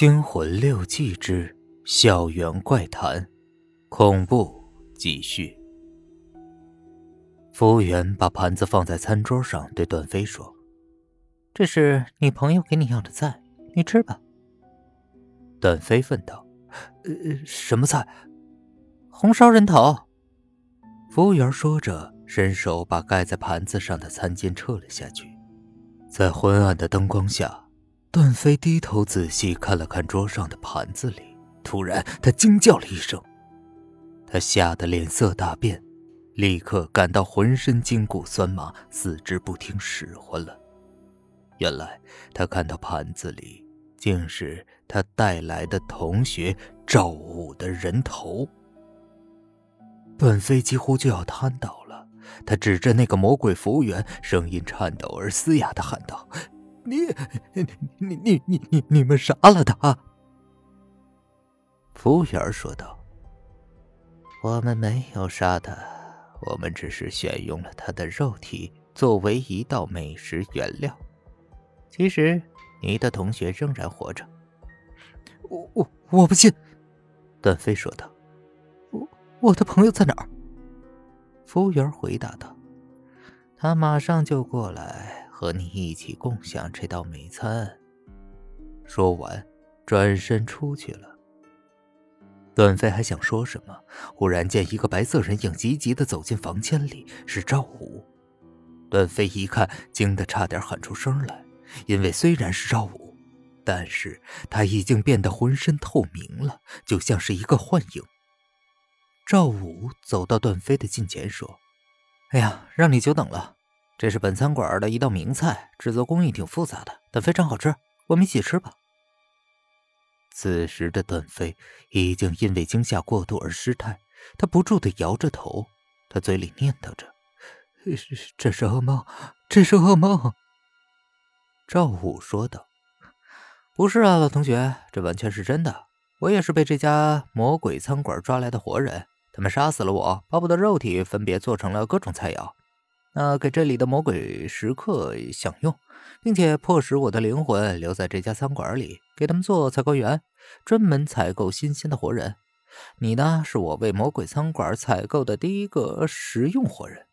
惊魂六记之校园怪谈，恐怖继续。服务员把盘子放在餐桌上，对段飞说：“这是你朋友给你要的菜，你吃吧。”段飞问道：“呃，什么菜？”“红烧人头。”服务员说着，伸手把盖在盘子上的餐巾撤了下去。在昏暗的灯光下，段飞低头仔细看了看桌上的盘子里，突然他惊叫了一声，他吓得脸色大变。立刻感到浑身筋骨酸麻，四肢不听使唤了。原来他看到盘子里竟是他带来的同学赵武的人头。段飞几乎就要瘫倒了，他指着那个魔鬼服务员，声音颤抖而嘶哑的喊道：“你、你、你、你、你、你、们杀了他！”服务员说道：“我们没有杀他。”我们只是选用了他的肉体作为一道美食原料。其实，你的同学仍然活着。我我我不信，段飞说道。我我的朋友在哪儿？服务员回答道：“他马上就过来和你一起共享这道美餐。”说完，转身出去了。段飞还想说什么，忽然见一个白色人影急急的走进房间里，是赵武。段飞一看，惊得差点喊出声来，因为虽然是赵武，但是他已经变得浑身透明了，就像是一个幻影。赵武走到段飞的近前说：“哎呀，让你久等了，这是本餐馆的一道名菜，制作工艺挺复杂的，但非常好吃，我们一起吃吧。”此时的段飞已经因为惊吓过度而失态，他不住的摇着头，他嘴里念叨着：“这是噩梦，这是噩梦。”赵武说道：“不是啊，老同学，这完全是真的。我也是被这家魔鬼餐馆抓来的活人，他们杀死了我，把我的肉体分别做成了各种菜肴。”那给这里的魔鬼食客享用，并且迫使我的灵魂留在这家餐馆里，给他们做采购员，专门采购新鲜的活人。你呢，是我为魔鬼餐馆采购的第一个食用活人。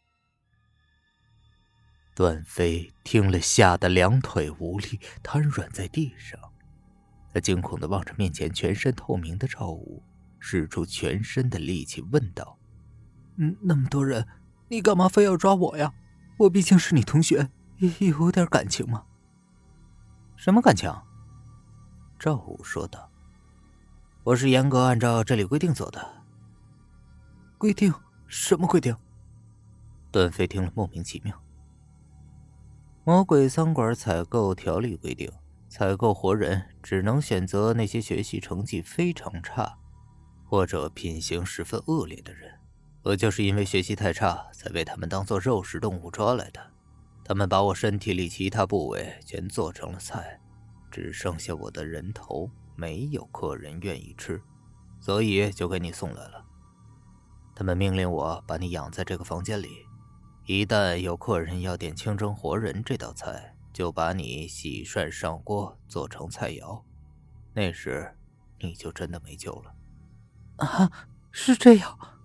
段飞听了，吓得两腿无力，瘫软在地上。他惊恐的望着面前全身透明的赵武，使出全身的力气问道：“嗯，那么多人。”你干嘛非要抓我呀？我毕竟是你同学，有点感情吗？什么感情？赵武说道：“我是严格按照这里规定走的。”规定？什么规定？段飞听了莫名其妙。魔鬼餐馆采购条例规定，采购活人只能选择那些学习成绩非常差，或者品行十分恶劣的人。我就是因为学习太差，才被他们当做肉食动物抓来的。他们把我身体里其他部位全做成了菜，只剩下我的人头，没有客人愿意吃，所以就给你送来了。他们命令我把你养在这个房间里，一旦有客人要点清蒸活人这道菜，就把你洗涮上锅做成菜肴。那时，你就真的没救了。啊，是这样。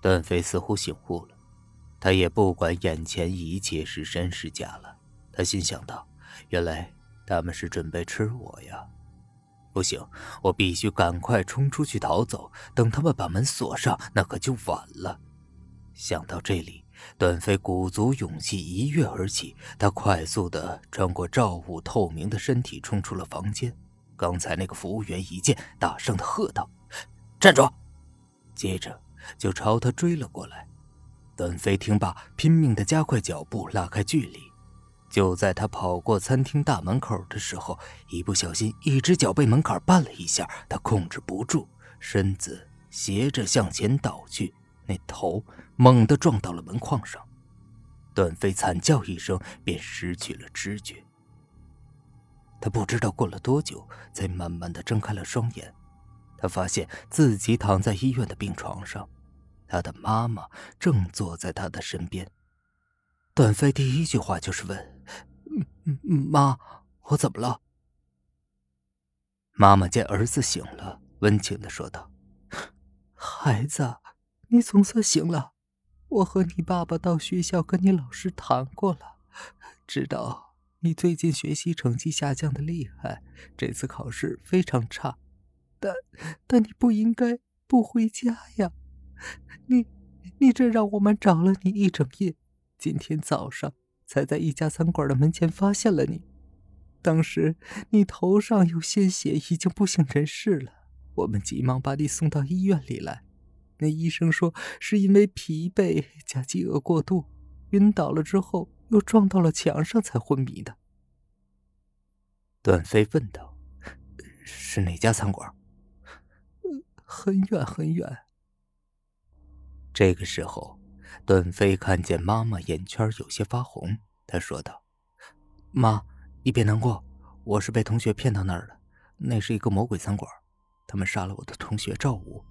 段飞似乎醒悟了，他也不管眼前一切是真是假了。他心想到：原来他们是准备吃我呀！不行，我必须赶快冲出去逃走。等他们把门锁上，那可就晚了。想到这里，段飞鼓足勇气一跃而起，他快速的穿过赵武透明的身体，冲出了房间。刚才那个服务员一见，大声的喝道：“站住！”接着。就朝他追了过来，段飞听罢，拼命的加快脚步，拉开距离。就在他跑过餐厅大门口的时候，一不小心，一只脚被门槛绊了一下，他控制不住，身子斜着向前倒去，那头猛地撞到了门框上。段飞惨叫一声，便失去了知觉。他不知道过了多久，才慢慢的睁开了双眼，他发现自己躺在医院的病床上。他的妈妈正坐在他的身边。段飞第一句话就是问：“嗯嗯妈，我怎么了？”妈妈见儿子醒了，温情的说道：“孩子，你总算醒了。我和你爸爸到学校跟你老师谈过了，知道你最近学习成绩下降的厉害，这次考试非常差。但但你不应该不回家呀！你你这让我们找了你一整夜，今天早上才在一家餐馆的门前发现了你。”当时你头上有鲜血，已经不省人事了。我们急忙把你送到医院里来，那医生说是因为疲惫加饥饿过度，晕倒了之后又撞到了墙上才昏迷的。段飞问道：“是哪家餐馆？”“很远很远。”这个时候，段飞看见妈妈眼圈有些发红，他说道：“妈。”你别难过，我是被同学骗到那儿的。那是一个魔鬼餐馆，他们杀了我的同学赵武。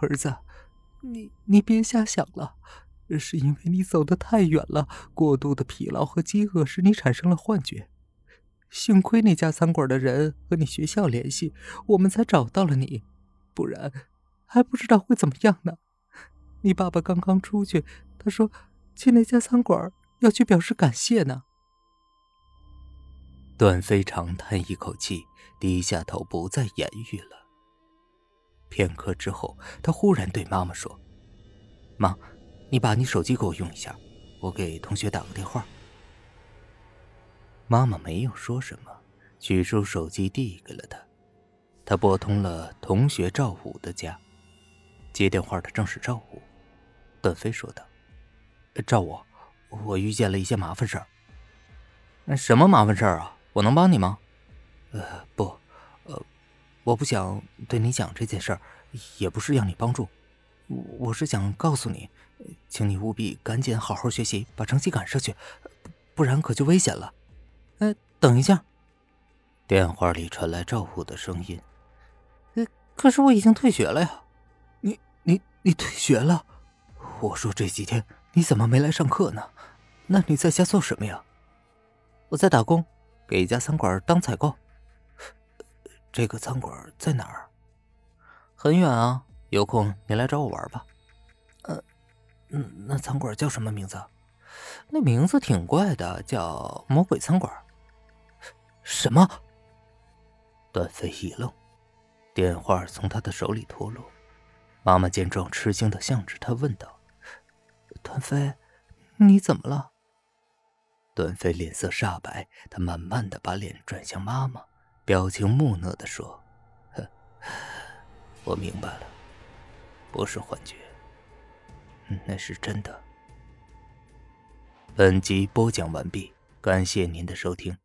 儿子，你你别瞎想了，是因为你走得太远了，过度的疲劳和饥饿使你产生了幻觉。幸亏那家餐馆的人和你学校联系，我们才找到了你，不然还不知道会怎么样呢。你爸爸刚刚出去，他说去那家餐馆要去表示感谢呢。段飞长叹一口气，低下头，不再言语了。片刻之后，他忽然对妈妈说：“妈，你把你手机给我用一下，我给同学打个电话。”妈妈没有说什么，取出手机递给了他。他拨通了同学赵武的家，接电话的正是赵武。段飞说道：“赵武，我遇见了一些麻烦事儿。什么麻烦事儿啊？”我能帮你吗？呃，不，呃，我不想对你讲这件事儿，也不是让你帮助，我是想告诉你，请你务必赶紧好好学习，把成绩赶上去，不然可就危险了。哎，等一下，电话里传来赵虎的声音。呃，可是我已经退学了呀。你、退学了？我说这几天你怎么没来上课呢？那你在家做什么呀？我在打工。给一家餐馆当采购。这个餐馆在哪儿？很远啊，有空你来找我玩吧。呃，嗯，那餐馆叫什么名字？那名字挺怪的，叫魔鬼餐馆。什么？段飞一愣，电话从他的手里脱落。妈妈见状，吃惊的向着他问道：“段飞，你怎么了？”段飞脸色煞白，他慢慢的把脸转向妈妈，表情木讷的说：“ 我明白了，不是幻觉，那是真的。”本集播讲完毕，感谢您的收听。